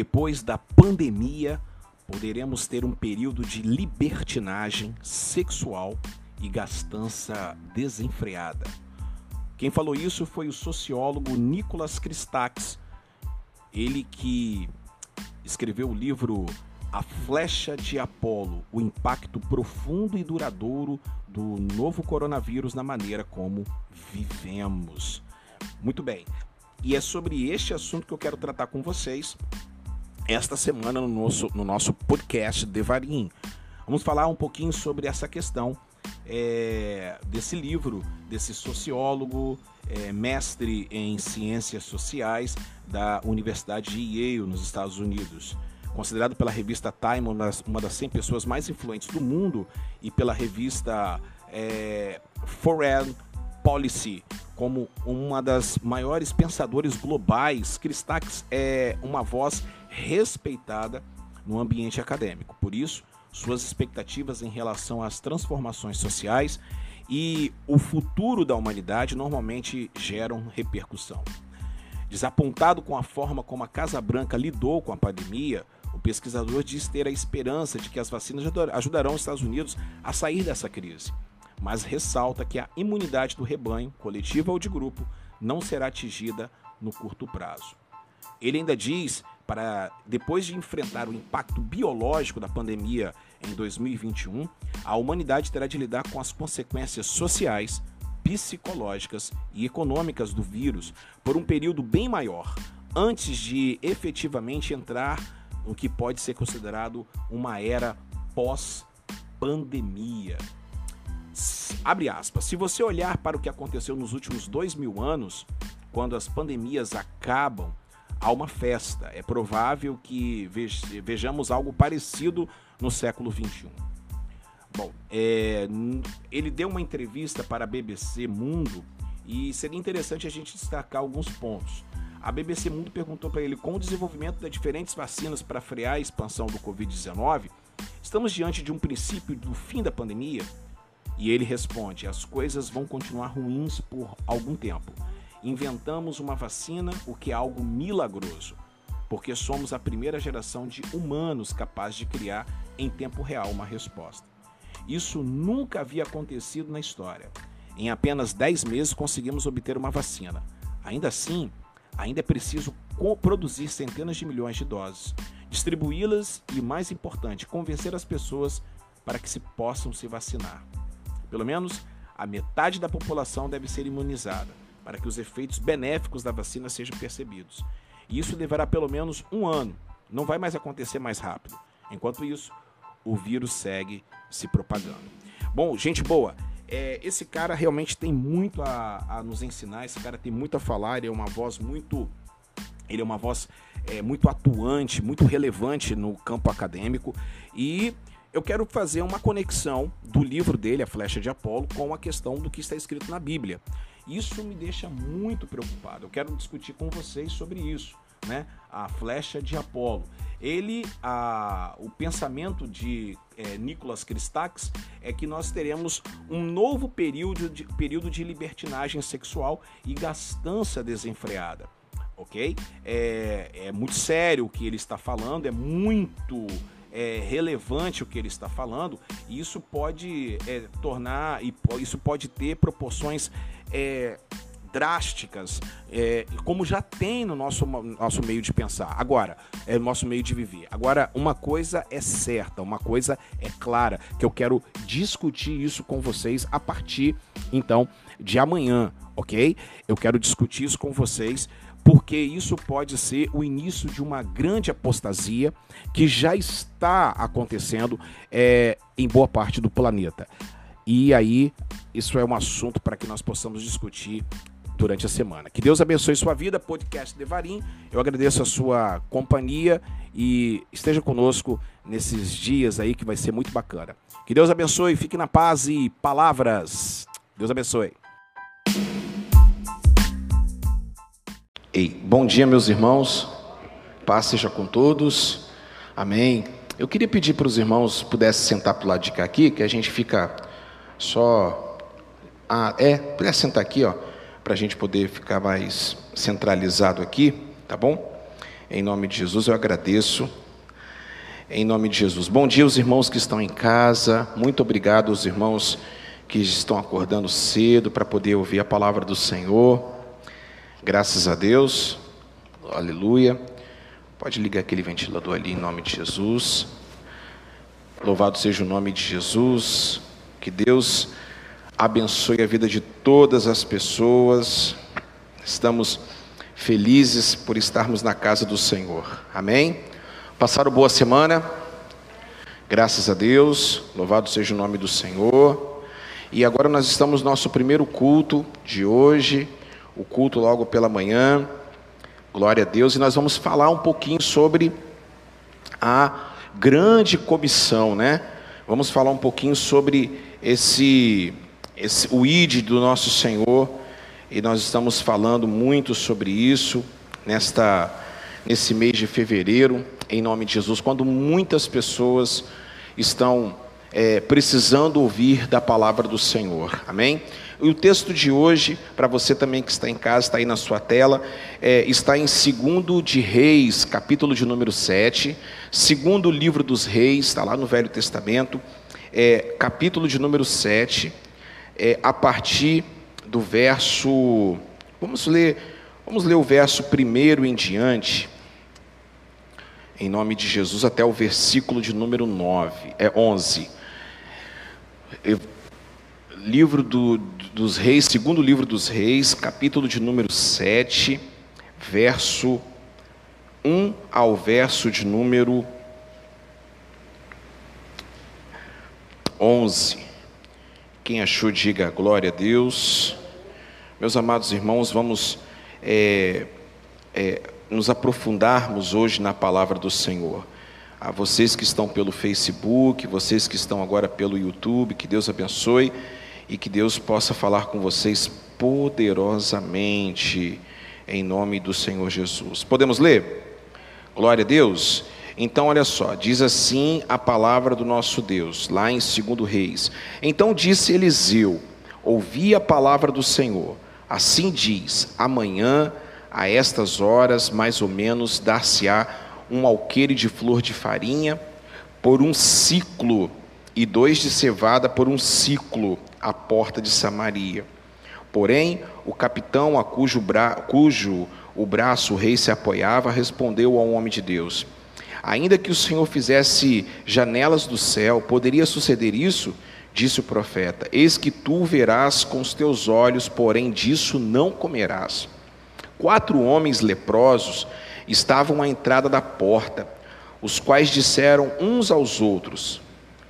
depois da pandemia, poderemos ter um período de libertinagem sexual e gastança desenfreada. Quem falou isso foi o sociólogo Nicolas Christakis, ele que escreveu o livro A Flecha de Apolo: O impacto profundo e duradouro do novo coronavírus na maneira como vivemos. Muito bem. E é sobre este assunto que eu quero tratar com vocês esta semana no nosso, no nosso podcast Devarim. Vamos falar um pouquinho sobre essa questão é, desse livro, desse sociólogo, é, mestre em ciências sociais da Universidade de Yale, nos Estados Unidos. Considerado pela revista Time uma das, uma das 100 pessoas mais influentes do mundo e pela revista é, Foreign Policy como uma das maiores pensadores globais, Christakis é uma voz respeitada no ambiente acadêmico. Por isso, suas expectativas em relação às transformações sociais e o futuro da humanidade normalmente geram repercussão. Desapontado com a forma como a Casa Branca lidou com a pandemia, o pesquisador diz ter a esperança de que as vacinas ajudarão os Estados Unidos a sair dessa crise, mas ressalta que a imunidade do rebanho, coletiva ou de grupo, não será atingida no curto prazo. Ele ainda diz para depois de enfrentar o impacto biológico da pandemia em 2021, a humanidade terá de lidar com as consequências sociais, psicológicas e econômicas do vírus por um período bem maior, antes de efetivamente entrar no que pode ser considerado uma era pós-pandemia. Abre aspas. Se você olhar para o que aconteceu nos últimos dois mil anos, quando as pandemias acabam a uma festa. É provável que vejamos algo parecido no século XXI. Bom, é, ele deu uma entrevista para a BBC Mundo e seria interessante a gente destacar alguns pontos. A BBC Mundo perguntou para ele: com o desenvolvimento das diferentes vacinas para frear a expansão do Covid-19, estamos diante de um princípio do fim da pandemia? E ele responde: as coisas vão continuar ruins por algum tempo inventamos uma vacina, o que é algo milagroso, porque somos a primeira geração de humanos capazes de criar em tempo real uma resposta. Isso nunca havia acontecido na história. Em apenas 10 meses conseguimos obter uma vacina. Ainda assim, ainda é preciso produzir centenas de milhões de doses, distribuí-las e, mais importante, convencer as pessoas para que se possam se vacinar. Pelo menos a metade da população deve ser imunizada para que os efeitos benéficos da vacina sejam percebidos. E isso levará pelo menos um ano, não vai mais acontecer mais rápido. Enquanto isso, o vírus segue se propagando. Bom, gente boa, é, esse cara realmente tem muito a, a, nos ensinar, esse cara tem muito a falar, ele é uma voz muito. Ele é uma voz é, muito atuante, muito relevante no campo acadêmico. E eu quero fazer uma conexão do livro dele, A Flecha de Apolo, com a questão do que está escrito na Bíblia. Isso me deixa muito preocupado. Eu quero discutir com vocês sobre isso, né? A flecha de Apolo. Ele, a, o pensamento de é, Nicolas Christakis é que nós teremos um novo período de, período de libertinagem sexual e gastança desenfreada ok? É, é, muito sério o que ele está falando, é muito é, relevante o que ele está falando, e isso pode é, tornar, e isso pode ter proporções é, drásticas, é, como já tem no nosso, nosso meio de pensar. Agora, é o nosso meio de viver. Agora, uma coisa é certa, uma coisa é clara, que eu quero discutir isso com vocês a partir, então, de amanhã, ok? Eu quero discutir isso com vocês porque isso pode ser o início de uma grande apostasia que já está acontecendo é, em boa parte do planeta. E aí, isso é um assunto para que nós possamos discutir durante a semana. Que Deus abençoe sua vida, podcast Devarim. Eu agradeço a sua companhia e esteja conosco nesses dias aí que vai ser muito bacana. Que Deus abençoe, fique na paz e palavras. Deus abençoe. Ei, bom dia, meus irmãos. Paz seja com todos. Amém. Eu queria pedir para os irmãos pudessem sentar para o lado de cá aqui, que a gente fica só. Ah, é, pode sentar aqui, ó, para a gente poder ficar mais centralizado aqui, tá bom? Em nome de Jesus eu agradeço. Em nome de Jesus. Bom dia, os irmãos que estão em casa. Muito obrigado aos irmãos que estão acordando cedo para poder ouvir a palavra do Senhor. Graças a Deus. Aleluia. Pode ligar aquele ventilador ali em nome de Jesus. Louvado seja o nome de Jesus. Que Deus abençoe a vida de todas as pessoas. Estamos felizes por estarmos na casa do Senhor. Amém? Passaram boa semana? Graças a Deus. Louvado seja o nome do Senhor. E agora nós estamos no nosso primeiro culto de hoje, o culto logo pela manhã. Glória a Deus. E nós vamos falar um pouquinho sobre a grande comissão, né? Vamos falar um pouquinho sobre esse, esse o ID do nosso Senhor. E nós estamos falando muito sobre isso nesta nesse mês de fevereiro, em nome de Jesus, quando muitas pessoas estão é, precisando ouvir da palavra do Senhor. Amém? E o texto de hoje, para você também que está em casa, está aí na sua tela, é, está em 2 de Reis, capítulo de número 7. Segundo livro dos Reis, está lá no Velho Testamento, é, capítulo de número 7, é, a partir do verso. Vamos ler, vamos ler o verso primeiro em diante em nome de Jesus, até o versículo de número 9, é 11 livro do, dos reis, segundo livro dos reis, capítulo de número 7, verso 1 ao verso de número 11. Quem achou, diga glória a Deus. Meus amados irmãos, vamos é, é, nos aprofundarmos hoje na palavra do Senhor a vocês que estão pelo Facebook, vocês que estão agora pelo YouTube, que Deus abençoe e que Deus possa falar com vocês poderosamente em nome do Senhor Jesus. Podemos ler? Glória a Deus. Então, olha só, diz assim a palavra do nosso Deus, lá em 2 Reis. Então disse Eliseu: Ouvi a palavra do Senhor. Assim diz: Amanhã, a estas horas, mais ou menos, dar-se-á um alqueire de flor de farinha por um ciclo e dois de cevada por um ciclo à porta de Samaria. Porém, o capitão a cujo, bra... cujo o braço o rei se apoiava respondeu ao homem de Deus: Ainda que o Senhor fizesse janelas do céu, poderia suceder isso? Disse o profeta: Eis que tu verás com os teus olhos, porém disso não comerás. Quatro homens leprosos estavam à entrada da porta, os quais disseram uns aos outros: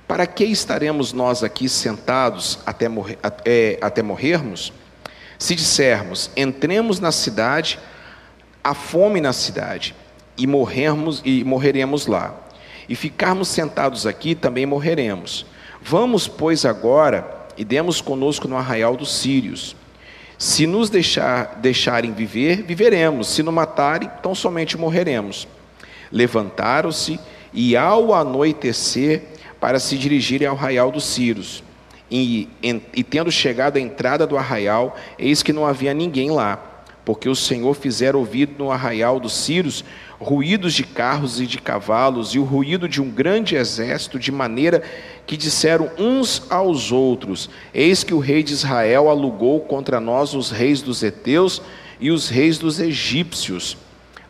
Para que estaremos nós aqui sentados até, morrer, até, até morrermos? Se dissermos: Entremos na cidade, há fome na cidade, e morrermos e morreremos lá. E ficarmos sentados aqui, também morreremos. Vamos, pois, agora e demos conosco no arraial dos sírios se nos deixar, deixarem viver, viveremos. Se nos matarem, tão somente morreremos. Levantaram-se e, ao anoitecer, para se dirigirem ao arraial dos Círios. E, e, e, tendo chegado à entrada do arraial, eis que não havia ninguém lá, porque o Senhor fizera ouvir no arraial dos Círios ruídos de carros e de cavalos, e o ruído de um grande exército, de maneira que disseram uns aos outros: Eis que o rei de Israel alugou contra nós os reis dos heteus e os reis dos egípcios,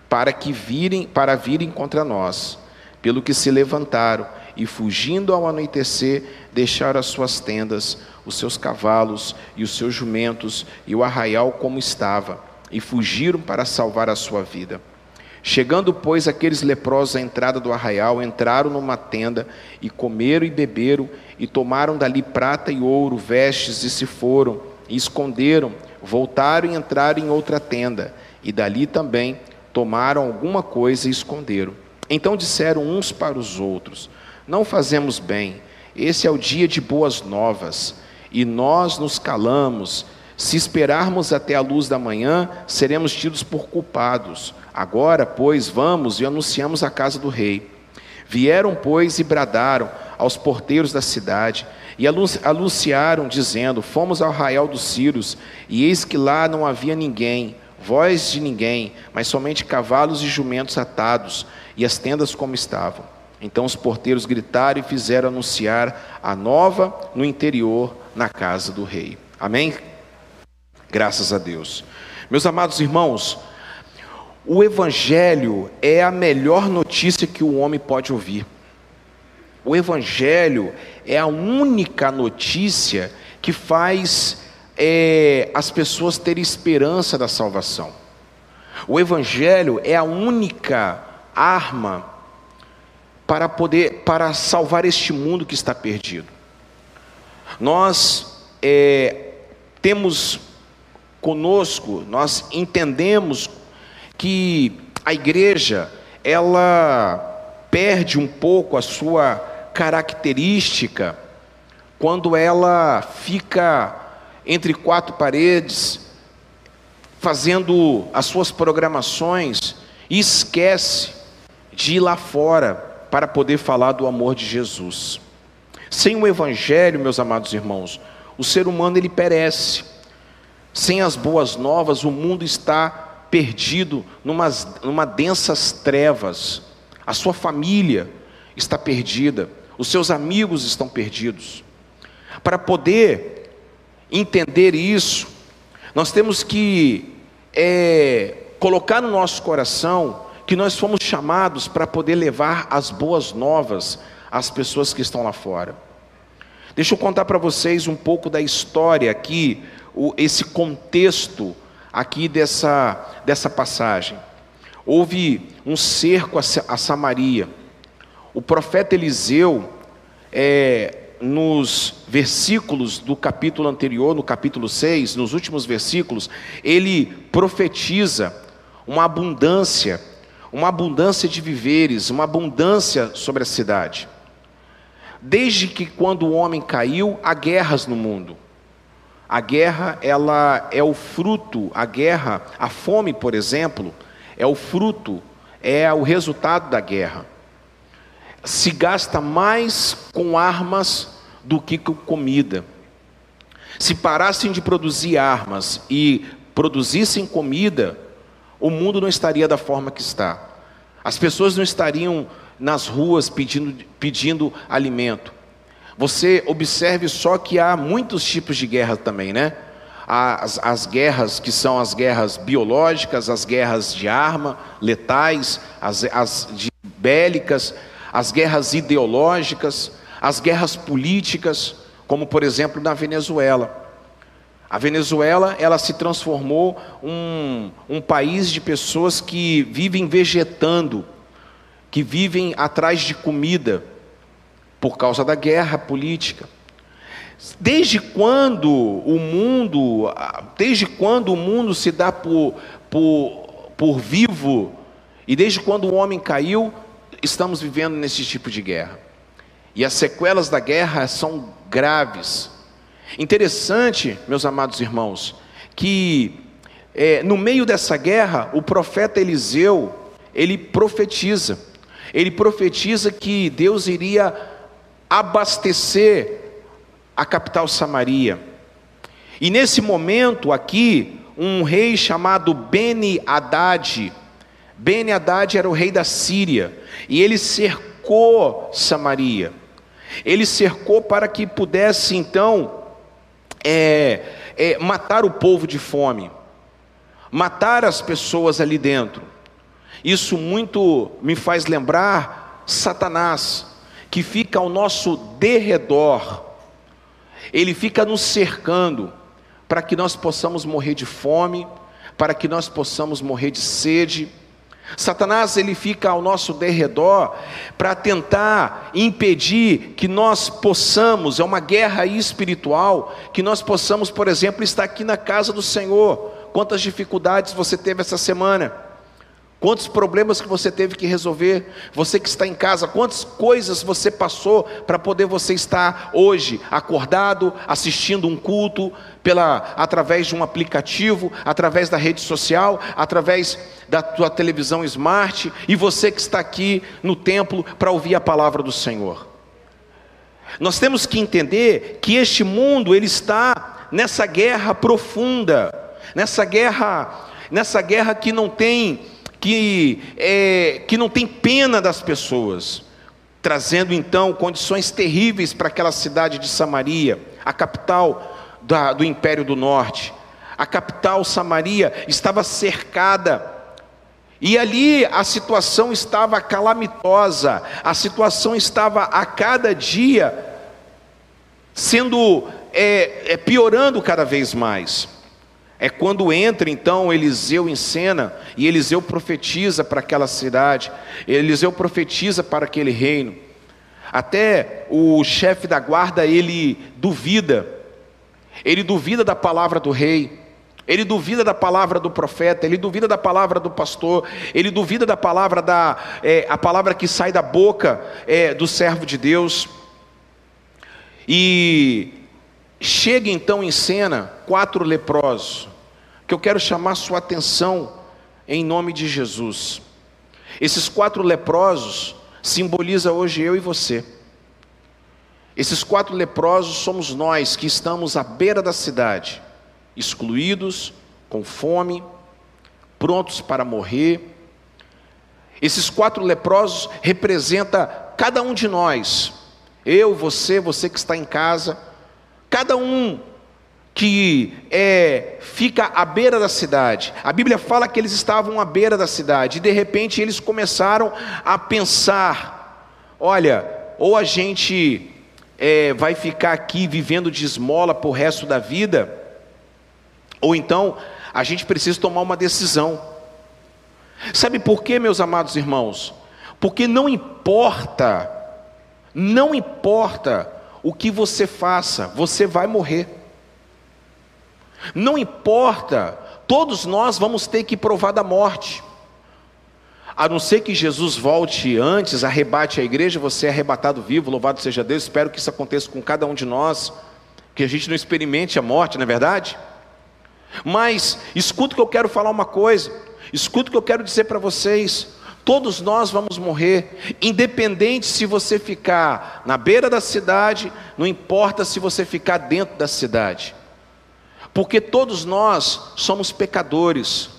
para que virem, para virem contra nós. Pelo que se levantaram e fugindo ao anoitecer, deixaram as suas tendas, os seus cavalos e os seus jumentos e o arraial como estava, e fugiram para salvar a sua vida. Chegando, pois, aqueles leprosos à entrada do arraial, entraram numa tenda e comeram e beberam, e tomaram dali prata e ouro, vestes, e se foram, e esconderam, voltaram e entraram em outra tenda, e dali também tomaram alguma coisa e esconderam. Então disseram uns para os outros: Não fazemos bem, esse é o dia de boas novas, e nós nos calamos. Se esperarmos até a luz da manhã, seremos tidos por culpados. Agora, pois, vamos e anunciamos a casa do rei. Vieram, pois, e bradaram aos porteiros da cidade, e anunciaram, dizendo: Fomos ao arraial dos Círios, e eis que lá não havia ninguém. voz de ninguém, mas somente cavalos e jumentos atados, e as tendas como estavam. Então os porteiros gritaram e fizeram anunciar a nova no interior, na casa do rei. Amém? Graças a Deus. Meus amados irmãos, o Evangelho é a melhor notícia que o homem pode ouvir. O Evangelho é a única notícia que faz é, as pessoas terem esperança da salvação. O Evangelho é a única arma para poder para salvar este mundo que está perdido. Nós é, temos conosco, nós entendemos que a igreja ela perde um pouco a sua característica quando ela fica entre quatro paredes fazendo as suas programações e esquece de ir lá fora para poder falar do amor de Jesus. Sem o evangelho, meus amados irmãos, o ser humano ele perece. Sem as boas novas, o mundo está perdido numas, numa densas trevas. A sua família está perdida, os seus amigos estão perdidos. Para poder entender isso, nós temos que é, colocar no nosso coração que nós fomos chamados para poder levar as boas novas às pessoas que estão lá fora. Deixa eu contar para vocês um pouco da história aqui, o, esse contexto aqui dessa, dessa passagem. Houve um cerco a, a Samaria. O profeta Eliseu, é, nos versículos do capítulo anterior, no capítulo 6, nos últimos versículos, ele profetiza uma abundância, uma abundância de viveres, uma abundância sobre a cidade. Desde que quando o homem caiu, há guerras no mundo. A guerra, ela é o fruto, a guerra, a fome, por exemplo, é o fruto, é o resultado da guerra. Se gasta mais com armas do que com comida. Se parassem de produzir armas e produzissem comida, o mundo não estaria da forma que está. As pessoas não estariam nas ruas pedindo, pedindo alimento. Você observe só que há muitos tipos de guerra também, né? As, as guerras que são as guerras biológicas, as guerras de arma, letais, as, as de bélicas, as guerras ideológicas, as guerras políticas, como por exemplo na Venezuela. A Venezuela ela se transformou um, um país de pessoas que vivem vegetando, que vivem atrás de comida por causa da guerra política. Desde quando o mundo, desde quando o mundo se dá por, por, por vivo, e desde quando o homem caiu, estamos vivendo nesse tipo de guerra. E as sequelas da guerra são graves. Interessante, meus amados irmãos, que é, no meio dessa guerra, o profeta Eliseu, ele profetiza. Ele profetiza que Deus iria abastecer a capital Samaria. E nesse momento aqui, um rei chamado Beni Haddad, Beni Haddad era o rei da Síria, e ele cercou Samaria. Ele cercou para que pudesse então é, é, matar o povo de fome, matar as pessoas ali dentro. Isso muito me faz lembrar Satanás, que fica ao nosso derredor, ele fica nos cercando para que nós possamos morrer de fome, para que nós possamos morrer de sede. Satanás ele fica ao nosso derredor para tentar impedir que nós possamos, é uma guerra espiritual, que nós possamos, por exemplo, estar aqui na casa do Senhor. Quantas dificuldades você teve essa semana? Quantos problemas que você teve que resolver? Você que está em casa, quantas coisas você passou para poder você estar hoje acordado, assistindo um culto pela através de um aplicativo, através da rede social, através da tua televisão smart e você que está aqui no templo para ouvir a palavra do Senhor. Nós temos que entender que este mundo ele está nessa guerra profunda, nessa guerra nessa guerra que não tem que, é, que não tem pena das pessoas, trazendo então condições terríveis para aquela cidade de Samaria, a capital da, do Império do Norte. A capital Samaria estava cercada e ali a situação estava calamitosa, a situação estava a cada dia sendo é, é, piorando cada vez mais. É quando entra então Eliseu em cena e Eliseu profetiza para aquela cidade, Eliseu profetiza para aquele reino. Até o chefe da guarda ele duvida, ele duvida da palavra do rei, ele duvida da palavra do profeta, ele duvida da palavra do pastor, ele duvida da palavra da é, a palavra que sai da boca é, do servo de Deus. E chega então em cena quatro leprosos que eu quero chamar sua atenção em nome de Jesus. Esses quatro leprosos simboliza hoje eu e você. Esses quatro leprosos somos nós que estamos à beira da cidade, excluídos, com fome, prontos para morrer. Esses quatro leprosos representa cada um de nós. Eu, você, você que está em casa, cada um que é, fica à beira da cidade. A Bíblia fala que eles estavam à beira da cidade e de repente eles começaram a pensar: olha, ou a gente é, vai ficar aqui vivendo de esmola por resto da vida, ou então a gente precisa tomar uma decisão. Sabe por quê, meus amados irmãos? Porque não importa, não importa o que você faça, você vai morrer. Não importa, todos nós vamos ter que provar da morte. A não ser que Jesus volte antes, arrebate a igreja, você é arrebatado vivo, louvado seja Deus. Espero que isso aconteça com cada um de nós, que a gente não experimente a morte, não é verdade? Mas escuta que eu quero falar uma coisa, escuta que eu quero dizer para vocês. Todos nós vamos morrer, independente se você ficar na beira da cidade, não importa se você ficar dentro da cidade porque todos nós somos pecadores.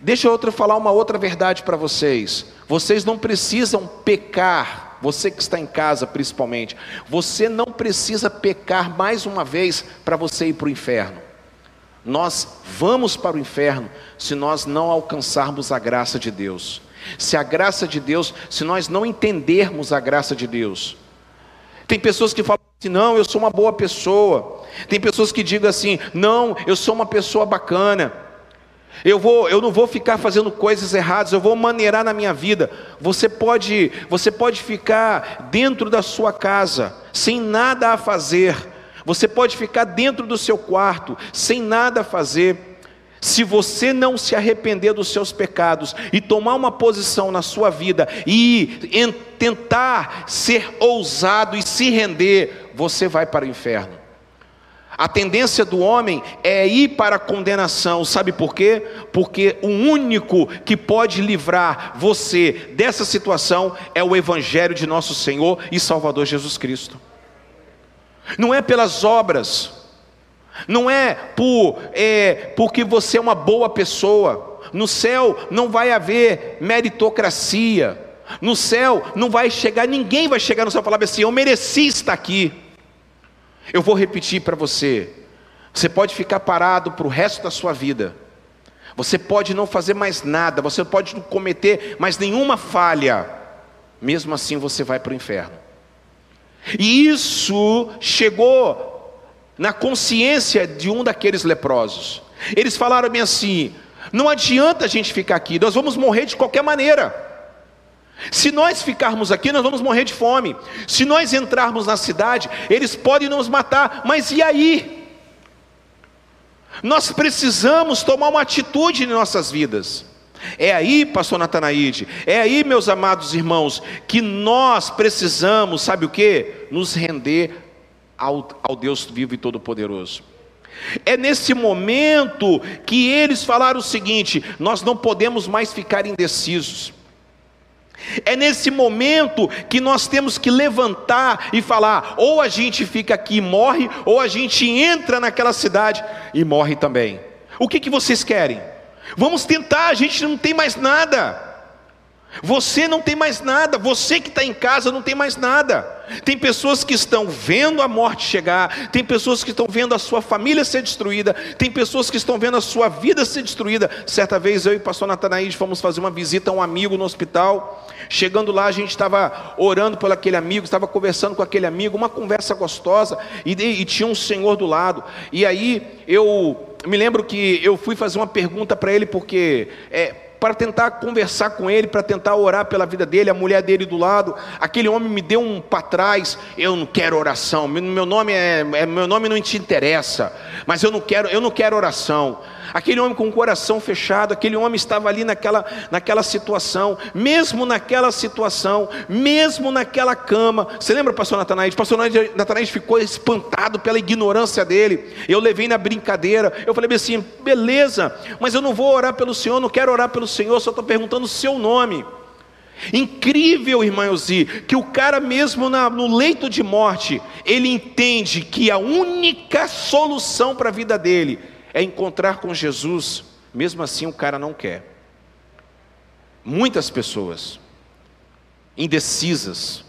Deixa eu falar uma outra verdade para vocês. Vocês não precisam pecar, você que está em casa principalmente, você não precisa pecar mais uma vez para você ir para o inferno. Nós vamos para o inferno se nós não alcançarmos a graça de Deus. Se a graça de Deus, se nós não entendermos a graça de Deus. Tem pessoas que falam assim: não, eu sou uma boa pessoa. Tem pessoas que digam assim: "Não, eu sou uma pessoa bacana. Eu vou, eu não vou ficar fazendo coisas erradas, eu vou maneirar na minha vida". Você pode, você pode ficar dentro da sua casa sem nada a fazer. Você pode ficar dentro do seu quarto sem nada a fazer. Se você não se arrepender dos seus pecados e tomar uma posição na sua vida e tentar ser ousado e se render, você vai para o inferno. A tendência do homem é ir para a condenação, sabe por quê? Porque o único que pode livrar você dessa situação é o Evangelho de nosso Senhor e Salvador Jesus Cristo. Não é pelas obras, não é por é, porque você é uma boa pessoa. No céu não vai haver meritocracia. No céu não vai chegar, ninguém vai chegar no céu e falar assim: eu mereci estar aqui. Eu vou repetir para você. Você pode ficar parado para o resto da sua vida. Você pode não fazer mais nada, você pode não cometer mais nenhuma falha. Mesmo assim você vai para o inferno. E isso chegou na consciência de um daqueles leprosos. Eles falaram bem assim: não adianta a gente ficar aqui, nós vamos morrer de qualquer maneira. Se nós ficarmos aqui, nós vamos morrer de fome. Se nós entrarmos na cidade, eles podem nos matar, mas e aí? Nós precisamos tomar uma atitude em nossas vidas. É aí, pastor Natanaide, é aí, meus amados irmãos, que nós precisamos, sabe o que? Nos render ao, ao Deus vivo e todo-poderoso. É nesse momento que eles falaram o seguinte: nós não podemos mais ficar indecisos. É nesse momento que nós temos que levantar e falar: ou a gente fica aqui e morre, ou a gente entra naquela cidade e morre também. O que, que vocês querem? Vamos tentar, a gente não tem mais nada. Você não tem mais nada, você que está em casa não tem mais nada. Tem pessoas que estão vendo a morte chegar, tem pessoas que estão vendo a sua família ser destruída, tem pessoas que estão vendo a sua vida ser destruída. Certa vez eu e o pastor Natanaís fomos fazer uma visita a um amigo no hospital. Chegando lá, a gente estava orando por aquele amigo, estava conversando com aquele amigo, uma conversa gostosa, e, e tinha um senhor do lado. E aí eu me lembro que eu fui fazer uma pergunta para ele, porque. É, para tentar conversar com ele, para tentar orar pela vida dele, a mulher dele do lado. Aquele homem me deu um para trás. Eu não quero oração. Meu nome é, é, meu nome não te interessa. Mas eu não quero, eu não quero oração. Aquele homem com o coração fechado, aquele homem estava ali naquela, naquela situação, mesmo naquela situação, mesmo naquela cama. Você lembra, pastor Natanael? Pastor Natanael ficou espantado pela ignorância dele. Eu levei na brincadeira. Eu falei assim: beleza, mas eu não vou orar pelo Senhor, não quero orar pelo Senhor, só estou perguntando o seu nome. Incrível, irmã Elzi, que o cara mesmo na, no leito de morte, ele entende que a única solução para a vida dele é encontrar com Jesus, mesmo assim o cara não quer. Muitas pessoas indecisas.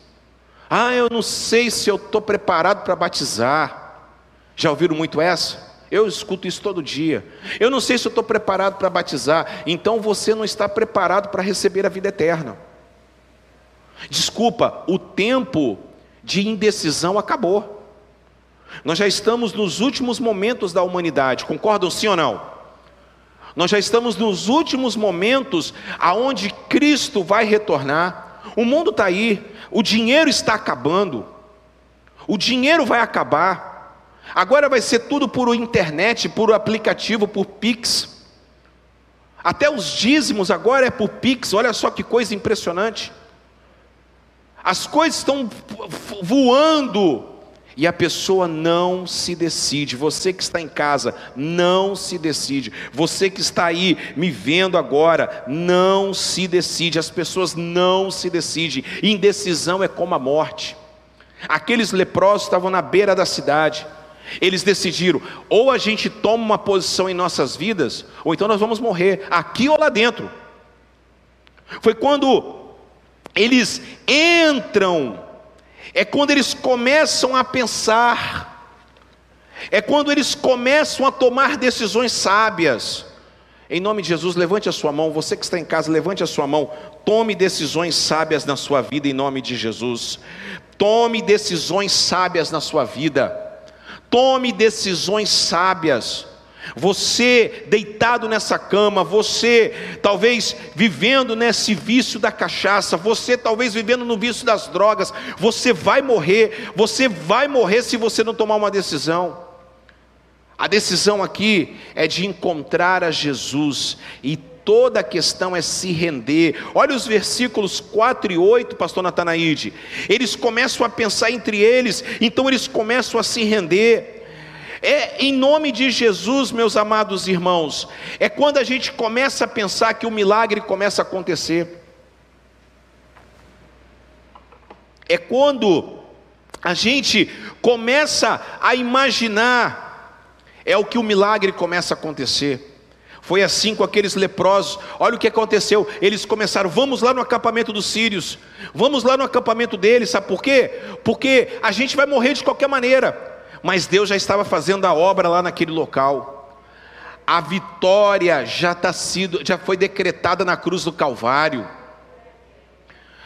Ah, eu não sei se eu estou preparado para batizar. Já ouviram muito essa? Eu escuto isso todo dia. Eu não sei se eu estou preparado para batizar. Então você não está preparado para receber a vida eterna. Desculpa, o tempo de indecisão acabou. Nós já estamos nos últimos momentos da humanidade, concordam sim ou não? Nós já estamos nos últimos momentos aonde Cristo vai retornar. O mundo está aí, o dinheiro está acabando, o dinheiro vai acabar. Agora vai ser tudo por internet, por aplicativo, por Pix. Até os dízimos agora é por Pix, olha só que coisa impressionante. As coisas estão voando e a pessoa não se decide. Você que está em casa, não se decide. Você que está aí me vendo agora, não se decide. As pessoas não se decidem. Indecisão é como a morte. Aqueles leprosos estavam na beira da cidade. Eles decidiram: ou a gente toma uma posição em nossas vidas, ou então nós vamos morrer, aqui ou lá dentro. Foi quando eles entram é quando eles começam a pensar, é quando eles começam a tomar decisões sábias. Em nome de Jesus, levante a sua mão, você que está em casa, levante a sua mão, tome decisões sábias na sua vida, em nome de Jesus. Tome decisões sábias na sua vida, tome decisões sábias. Você deitado nessa cama, você talvez vivendo nesse vício da cachaça, você talvez vivendo no vício das drogas, você vai morrer, você vai morrer se você não tomar uma decisão. A decisão aqui é de encontrar a Jesus e toda a questão é se render. Olha os versículos 4 e 8, pastor Natanaide. Eles começam a pensar entre eles, então eles começam a se render. É em nome de Jesus, meus amados irmãos, é quando a gente começa a pensar que o milagre começa a acontecer. É quando a gente começa a imaginar, é o que o milagre começa a acontecer. Foi assim com aqueles leprosos. Olha o que aconteceu. Eles começaram, vamos lá no acampamento dos sírios. Vamos lá no acampamento deles, sabe por quê? Porque a gente vai morrer de qualquer maneira mas Deus já estava fazendo a obra lá naquele local. A vitória já está sido, já foi decretada na cruz do Calvário.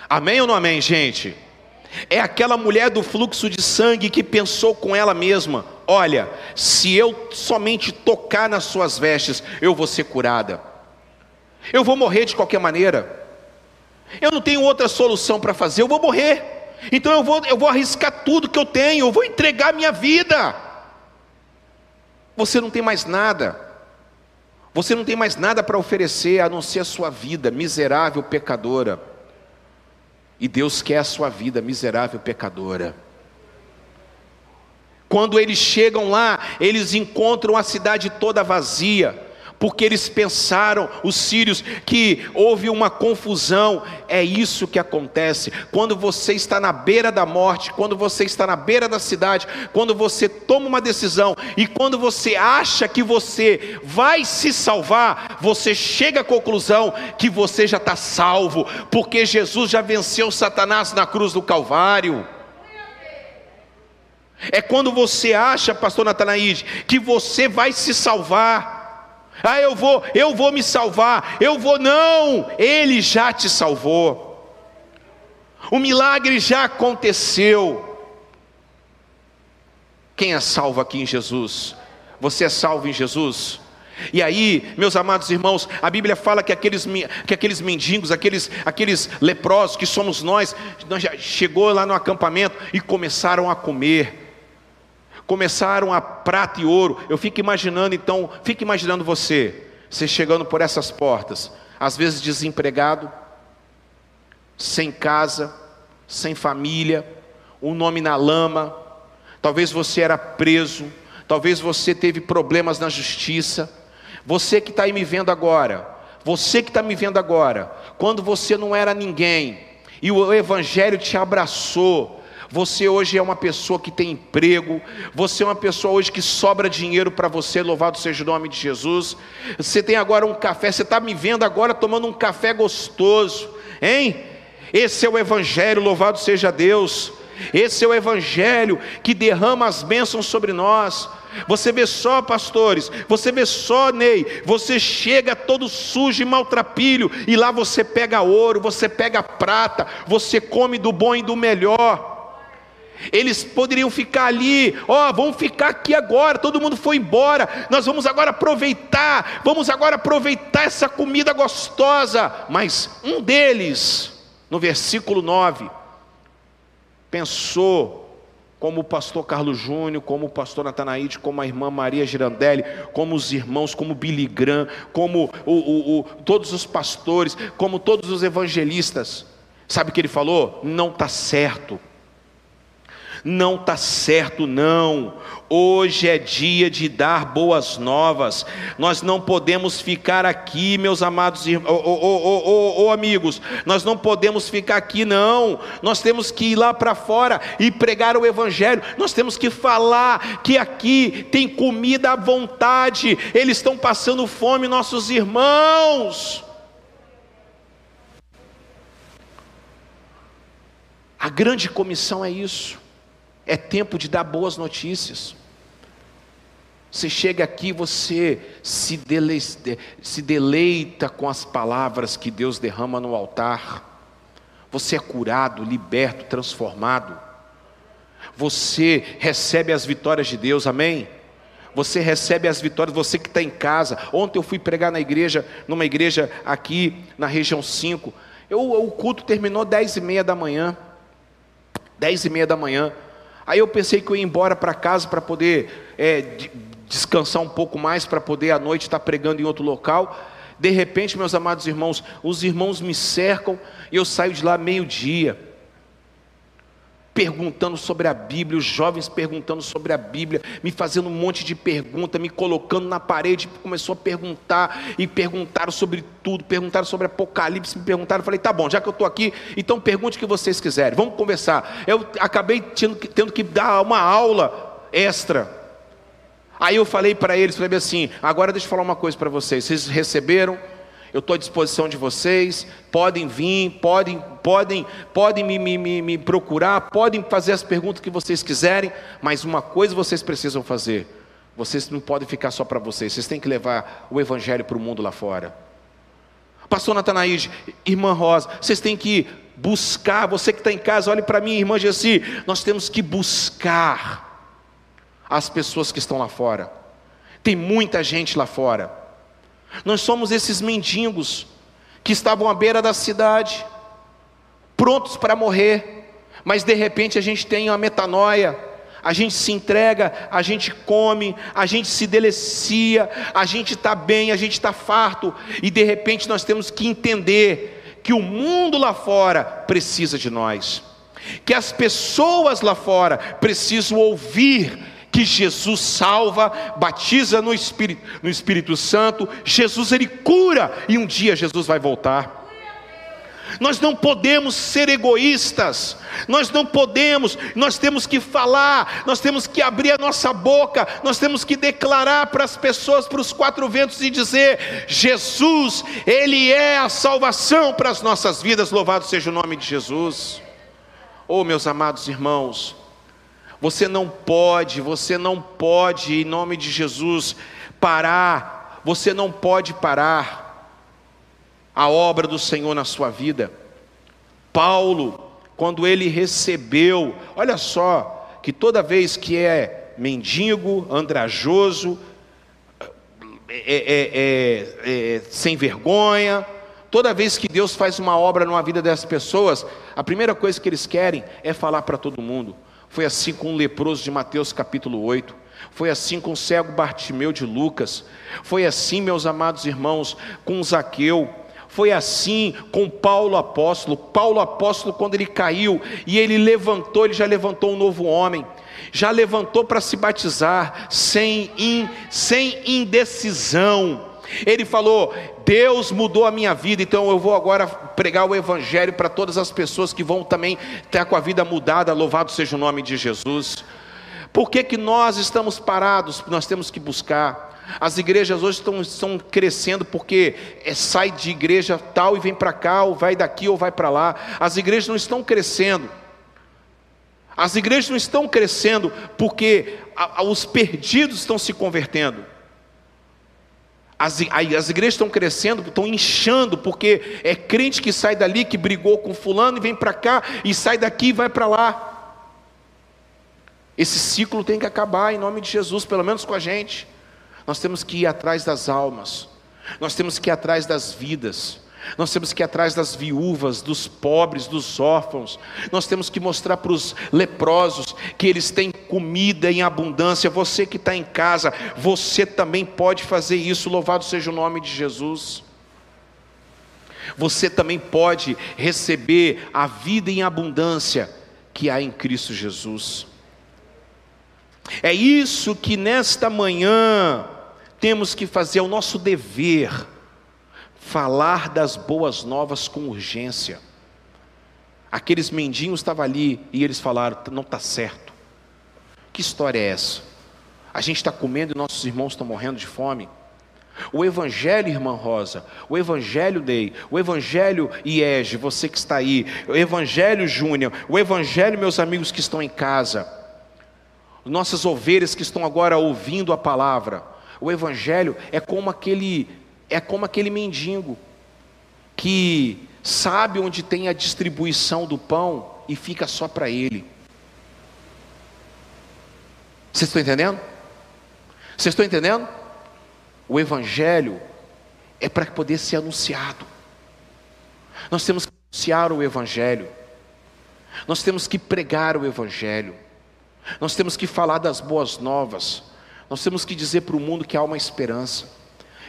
Amém ou não amém, gente? É aquela mulher do fluxo de sangue que pensou com ela mesma: olha, se eu somente tocar nas suas vestes, eu vou ser curada. Eu vou morrer de qualquer maneira. Eu não tenho outra solução para fazer, eu vou morrer. Então eu vou, eu vou arriscar tudo que eu tenho, eu vou entregar minha vida. Você não tem mais nada. Você não tem mais nada para oferecer a não ser a sua vida, miserável pecadora. E Deus quer a sua vida, miserável pecadora. Quando eles chegam lá, eles encontram a cidade toda vazia porque eles pensaram, os sírios, que houve uma confusão. É isso que acontece quando você está na beira da morte, quando você está na beira da cidade, quando você toma uma decisão e quando você acha que você vai se salvar, você chega à conclusão que você já está salvo, porque Jesus já venceu Satanás na cruz do Calvário. É quando você acha, pastor Natanaíde, que você vai se salvar. Ah, eu vou, eu vou me salvar. Eu vou não, ele já te salvou. O milagre já aconteceu. Quem é salvo aqui em Jesus? Você é salvo em Jesus? E aí, meus amados irmãos, a Bíblia fala que aqueles, que aqueles mendigos, aqueles, aqueles leprosos que somos nós, nós chegou lá no acampamento e começaram a comer começaram a prata e ouro. Eu fico imaginando, então, fique imaginando você, você chegando por essas portas, às vezes desempregado, sem casa, sem família, um nome na lama, talvez você era preso, talvez você teve problemas na justiça. Você que está aí me vendo agora, você que está me vendo agora, quando você não era ninguém, e o Evangelho te abraçou, você hoje é uma pessoa que tem emprego, você é uma pessoa hoje que sobra dinheiro para você, louvado seja o nome de Jesus. Você tem agora um café, você está me vendo agora tomando um café gostoso, hein? Esse é o Evangelho, louvado seja Deus. Esse é o Evangelho que derrama as bênçãos sobre nós. Você vê só, pastores, você vê só, Ney, você chega todo sujo e maltrapilho, e lá você pega ouro, você pega prata, você come do bom e do melhor. Eles poderiam ficar ali, ó, oh, vamos ficar aqui agora, todo mundo foi embora, nós vamos agora aproveitar, vamos agora aproveitar essa comida gostosa. Mas um deles, no versículo 9, pensou como o pastor Carlos Júnior, como o pastor Natanaíde, como a irmã Maria Girandelli, como os irmãos, como Billy Graham, como o, o, o, todos os pastores, como todos os evangelistas. Sabe o que ele falou? Não está certo não está certo, não. Hoje é dia de dar boas novas. Nós não podemos ficar aqui, meus amados irmãos, oh, amigos. Nós não podemos ficar aqui, não. Nós temos que ir lá para fora e pregar o Evangelho. Nós temos que falar que aqui tem comida à vontade. Eles estão passando fome, nossos irmãos. A grande comissão é isso. É tempo de dar boas notícias. Você chega aqui, você se deleita, se deleita com as palavras que Deus derrama no altar. Você é curado, liberto, transformado. Você recebe as vitórias de Deus, amém? Você recebe as vitórias, você que está em casa. Ontem eu fui pregar na igreja, numa igreja aqui na região 5. Eu, o culto terminou dez e meia da manhã. Dez e meia da manhã. Aí eu pensei que eu ia embora para casa para poder é, descansar um pouco mais, para poder à noite estar pregando em outro local. De repente, meus amados irmãos, os irmãos me cercam e eu saio de lá meio-dia perguntando sobre a Bíblia, os jovens perguntando sobre a Bíblia, me fazendo um monte de pergunta, me colocando na parede, começou a perguntar e perguntaram sobre tudo, perguntaram sobre Apocalipse, me perguntaram, falei, tá bom, já que eu estou aqui, então pergunte o que vocês quiserem, vamos conversar. Eu acabei tendo que, tendo que dar uma aula extra. Aí eu falei para eles, falei assim, agora deixa eu falar uma coisa para vocês, vocês receberam eu estou à disposição de vocês, podem vir, podem, podem, podem me, me, me procurar, podem fazer as perguntas que vocês quiserem, mas uma coisa vocês precisam fazer: vocês não podem ficar só para vocês, vocês têm que levar o Evangelho para o mundo lá fora. Pastor Natanaíde, irmã Rosa, vocês têm que buscar, você que está em casa, olhe para mim, irmã Gessi, nós temos que buscar as pessoas que estão lá fora. Tem muita gente lá fora. Nós somos esses mendigos que estavam à beira da cidade, prontos para morrer, mas de repente a gente tem uma metanoia, a gente se entrega, a gente come, a gente se delicia, a gente está bem, a gente está farto, e de repente nós temos que entender que o mundo lá fora precisa de nós, que as pessoas lá fora precisam ouvir que Jesus salva, batiza no Espírito, no Espírito Santo, Jesus ele cura e um dia Jesus vai voltar. Nós não podemos ser egoístas, nós não podemos, nós temos que falar, nós temos que abrir a nossa boca, nós temos que declarar para as pessoas, para os quatro ventos e dizer: Jesus, Ele é a salvação para as nossas vidas, louvado seja o nome de Jesus. Oh, meus amados irmãos, você não pode, você não pode, em nome de Jesus, parar, você não pode parar a obra do Senhor na sua vida. Paulo, quando ele recebeu, olha só, que toda vez que é mendigo, andrajoso, é, é, é, é sem vergonha, toda vez que Deus faz uma obra numa vida dessas pessoas, a primeira coisa que eles querem é falar para todo mundo. Foi assim com o leproso de Mateus capítulo 8. Foi assim com o cego Bartimeu de Lucas. Foi assim, meus amados irmãos, com Zaqueu. Foi assim com Paulo apóstolo. Paulo apóstolo, quando ele caiu e ele levantou, ele já levantou um novo homem. Já levantou para se batizar sem, in, sem indecisão. Ele falou: Deus mudou a minha vida, então eu vou agora pregar o Evangelho para todas as pessoas que vão também ter com a vida mudada, louvado seja o nome de Jesus. Por que, que nós estamos parados? Nós temos que buscar. As igrejas hoje estão, estão crescendo porque é, sai de igreja tal e vem para cá, ou vai daqui ou vai para lá. As igrejas não estão crescendo. As igrejas não estão crescendo porque a, a, os perdidos estão se convertendo. As, as igrejas estão crescendo, estão inchando, porque é crente que sai dali, que brigou com fulano e vem para cá, e sai daqui e vai para lá. Esse ciclo tem que acabar em nome de Jesus, pelo menos com a gente. Nós temos que ir atrás das almas, nós temos que ir atrás das vidas. Nós temos que ir atrás das viúvas, dos pobres, dos órfãos. Nós temos que mostrar para os leprosos que eles têm comida em abundância. Você que está em casa, você também pode fazer isso. Louvado seja o nome de Jesus. Você também pode receber a vida em abundância que há em Cristo Jesus. É isso que nesta manhã temos que fazer, é o nosso dever falar das boas novas com urgência. Aqueles mendigos estavam ali e eles falaram: não está certo. Que história é essa? A gente está comendo e nossos irmãos estão morrendo de fome. O Evangelho, irmã Rosa, o Evangelho Dei, o Evangelho Iege, você que está aí, o Evangelho Júnior, o Evangelho, meus amigos que estão em casa, nossas ovelhas que estão agora ouvindo a palavra, o Evangelho é como aquele é como aquele mendigo que sabe onde tem a distribuição do pão e fica só para ele. Vocês estão entendendo? Vocês estão entendendo? O Evangelho é para poder ser anunciado. Nós temos que anunciar o Evangelho. Nós temos que pregar o Evangelho. Nós temos que falar das boas novas. Nós temos que dizer para o mundo que há uma esperança.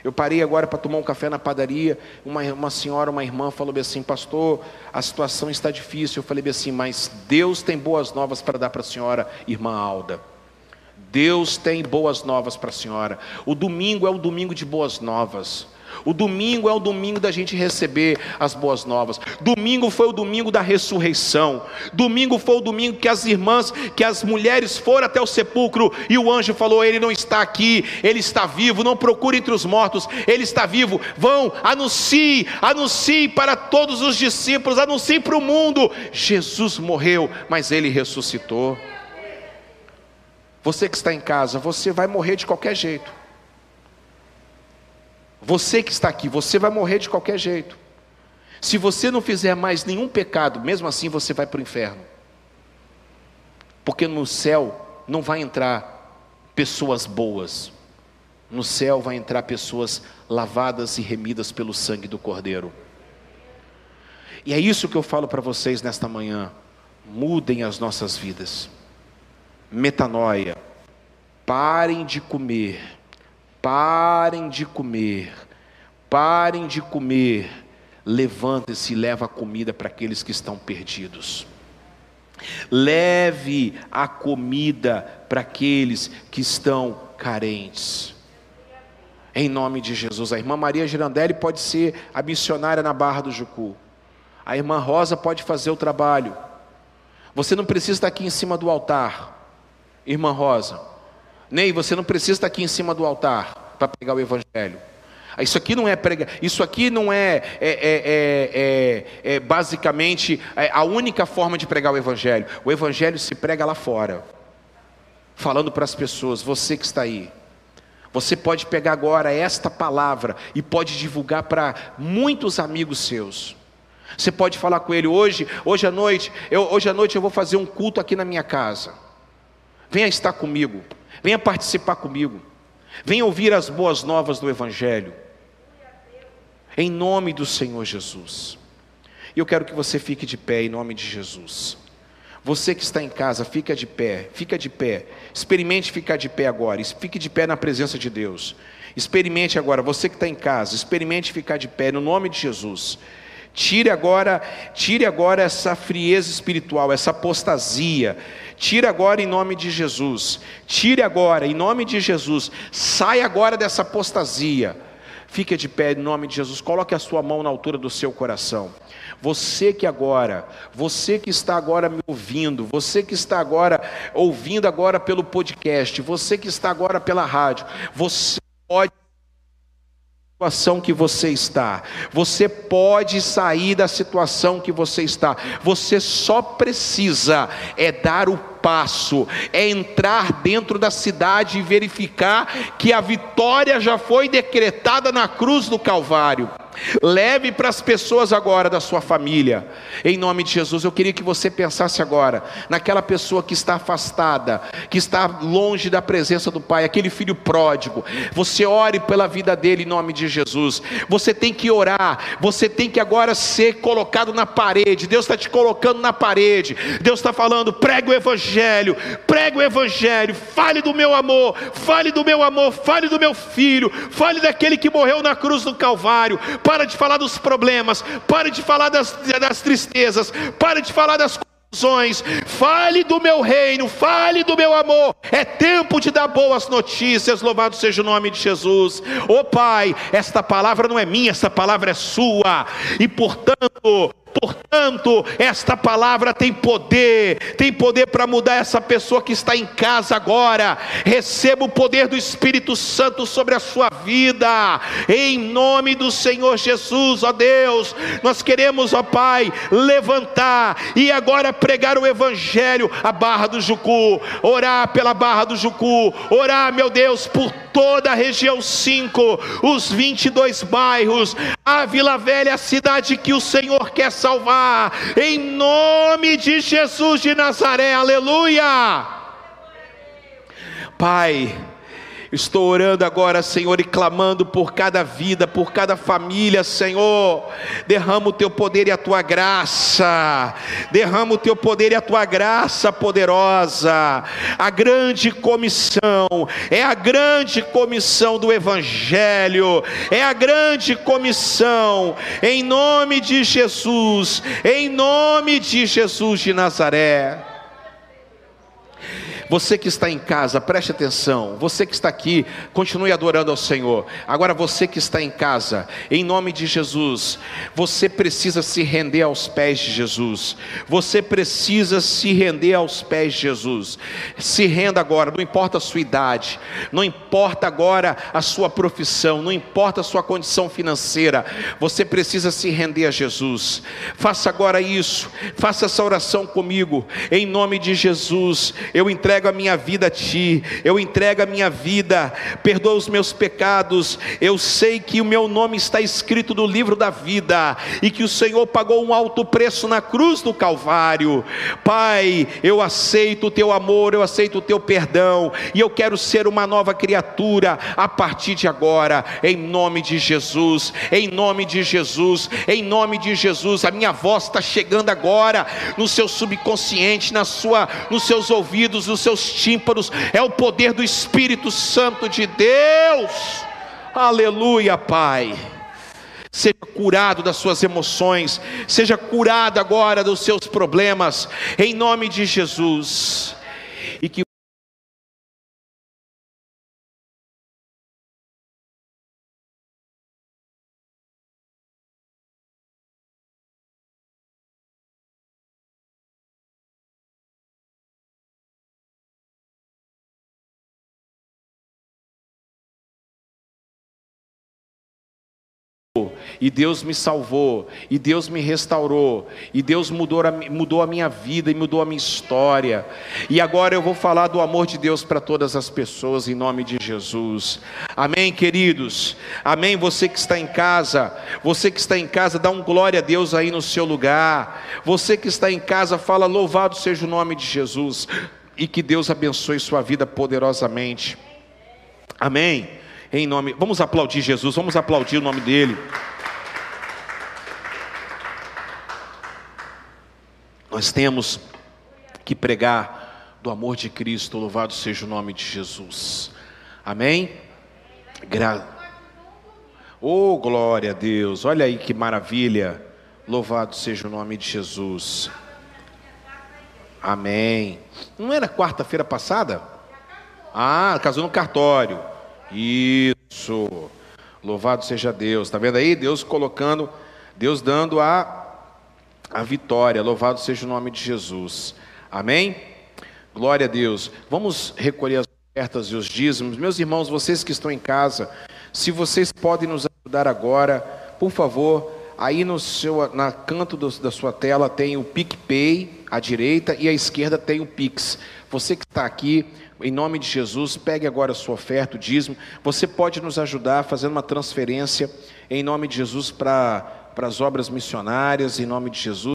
Eu parei agora para tomar um café na padaria. Uma, uma senhora, uma irmã, falou assim: Pastor, a situação está difícil. Eu falei assim: Mas Deus tem boas novas para dar para a senhora, irmã Alda. Deus tem boas novas para a senhora. O domingo é o domingo de boas novas. O domingo é o domingo da gente receber as boas novas. Domingo foi o domingo da ressurreição. Domingo foi o domingo que as irmãs, que as mulheres foram até o sepulcro e o anjo falou: Ele não está aqui, ele está vivo. Não procure entre os mortos, ele está vivo. Vão, anuncie, anuncie para todos os discípulos, anuncie para o mundo: Jesus morreu, mas ele ressuscitou. Você que está em casa, você vai morrer de qualquer jeito. Você que está aqui, você vai morrer de qualquer jeito. Se você não fizer mais nenhum pecado, mesmo assim você vai para o inferno. Porque no céu não vai entrar pessoas boas. No céu vai entrar pessoas lavadas e remidas pelo sangue do Cordeiro. E é isso que eu falo para vocês nesta manhã. Mudem as nossas vidas. Metanoia. Parem de comer Parem de comer, parem de comer, levante-se e leva a comida para aqueles que estão perdidos. Leve a comida para aqueles que estão carentes. Em nome de Jesus. A irmã Maria Girandelli pode ser a missionária na Barra do Jucu. A irmã Rosa pode fazer o trabalho. Você não precisa estar aqui em cima do altar, irmã Rosa. Ney, você não precisa estar aqui em cima do altar para pregar o Evangelho. Isso aqui não é pregar, isso aqui não é, é, é, é basicamente a única forma de pregar o Evangelho. O Evangelho se prega lá fora, falando para as pessoas, você que está aí. Você pode pegar agora esta palavra e pode divulgar para muitos amigos seus. Você pode falar com ele hoje, hoje à noite, eu, hoje à noite eu vou fazer um culto aqui na minha casa. Venha estar comigo, venha participar comigo, venha ouvir as boas novas do Evangelho. Em nome do Senhor Jesus. E eu quero que você fique de pé em nome de Jesus. Você que está em casa, fica de pé, fica de pé. Experimente ficar de pé agora, fique de pé na presença de Deus. Experimente agora, você que está em casa, experimente ficar de pé no nome de Jesus. Tire agora, tire agora essa frieza espiritual, essa apostasia. Tire agora em nome de Jesus. Tire agora em nome de Jesus. Saia agora dessa apostasia. Fique de pé em nome de Jesus. Coloque a sua mão na altura do seu coração. Você que agora, você que está agora me ouvindo, você que está agora ouvindo agora pelo podcast, você que está agora pela rádio, você pode situação que você está. Você pode sair da situação que você está. Você só precisa é dar o passo, é entrar dentro da cidade e verificar que a vitória já foi decretada na cruz do Calvário. Leve para as pessoas agora da sua família, em nome de Jesus. Eu queria que você pensasse agora naquela pessoa que está afastada, que está longe da presença do Pai, aquele filho pródigo. Você ore pela vida dele em nome de Jesus. Você tem que orar, você tem que agora ser colocado na parede. Deus está te colocando na parede. Deus está falando: pregue o Evangelho, pregue o Evangelho, fale do meu amor, fale do meu amor, fale do meu filho, fale daquele que morreu na cruz do Calvário para de falar dos problemas, para de falar das, das tristezas, para de falar das confusões, fale do meu reino, fale do meu amor. É tempo de dar boas notícias, louvado seja o nome de Jesus. Ô oh, Pai, esta palavra não é minha, esta palavra é sua, e portanto, Portanto, esta palavra tem poder, tem poder para mudar essa pessoa que está em casa agora. Receba o poder do Espírito Santo sobre a sua vida, em nome do Senhor Jesus, ó Deus. Nós queremos, ó Pai, levantar e agora pregar o Evangelho, a barra do Jucu, orar pela barra do Jucu, orar, meu Deus, por toda a região 5, os 22 bairros, a Vila Velha, a cidade que o Senhor quer salvar, em nome de Jesus de Nazaré, aleluia. Pai, Estou orando agora, Senhor, e clamando por cada vida, por cada família, Senhor. Derrama o teu poder e a tua graça. Derrama o teu poder e a tua graça poderosa. A grande comissão é a grande comissão do evangelho. É a grande comissão em nome de Jesus, em nome de Jesus de Nazaré. Você que está em casa, preste atenção. Você que está aqui, continue adorando ao Senhor. Agora, você que está em casa, em nome de Jesus, você precisa se render aos pés de Jesus. Você precisa se render aos pés de Jesus. Se renda agora, não importa a sua idade, não importa agora a sua profissão, não importa a sua condição financeira. Você precisa se render a Jesus. Faça agora isso. Faça essa oração comigo. Em nome de Jesus, eu entrego entrego a minha vida a Ti, eu entrego a minha vida, perdoa os meus pecados. Eu sei que o meu nome está escrito no livro da vida e que o Senhor pagou um alto preço na cruz do Calvário. Pai, eu aceito o Teu amor, eu aceito o Teu perdão e eu quero ser uma nova criatura a partir de agora, em nome de Jesus, em nome de Jesus, em nome de Jesus. A minha voz está chegando agora no seu subconsciente, na sua, nos seus ouvidos, nos seus tímpanos, é o poder do Espírito Santo de Deus. Aleluia, Pai. seja curado das suas emoções, seja curado agora dos seus problemas, em nome de Jesus. E que e Deus me salvou, e Deus me restaurou, e Deus mudou a, mudou a minha vida e mudou a minha história. E agora eu vou falar do amor de Deus para todas as pessoas, em nome de Jesus. Amém, queridos? Amém. Você que está em casa, você que está em casa, dá um glória a Deus aí no seu lugar. Você que está em casa, fala: louvado seja o nome de Jesus, e que Deus abençoe sua vida poderosamente. Amém. Em nome, vamos aplaudir Jesus, vamos aplaudir o nome dele. Nós temos que pregar do amor de Cristo, louvado seja o nome de Jesus. Amém? Gra... Oh, glória a Deus, olha aí que maravilha. Louvado seja o nome de Jesus. Amém. Não era quarta-feira passada? Ah, casou no cartório. Isso. Louvado seja Deus. Está vendo aí? Deus colocando, Deus dando a a vitória. Louvado seja o nome de Jesus. Amém? Glória a Deus. Vamos recolher as ofertas e os dízimos. Meus irmãos, vocês que estão em casa, se vocês podem nos ajudar agora, por favor, aí no seu na canto do, da sua tela tem o PicPay à direita e à esquerda tem o Pix. Você que está aqui, em nome de Jesus, pegue agora a sua oferta, o dízimo. Você pode nos ajudar fazendo uma transferência em nome de Jesus para para as obras missionárias, em nome de Jesus.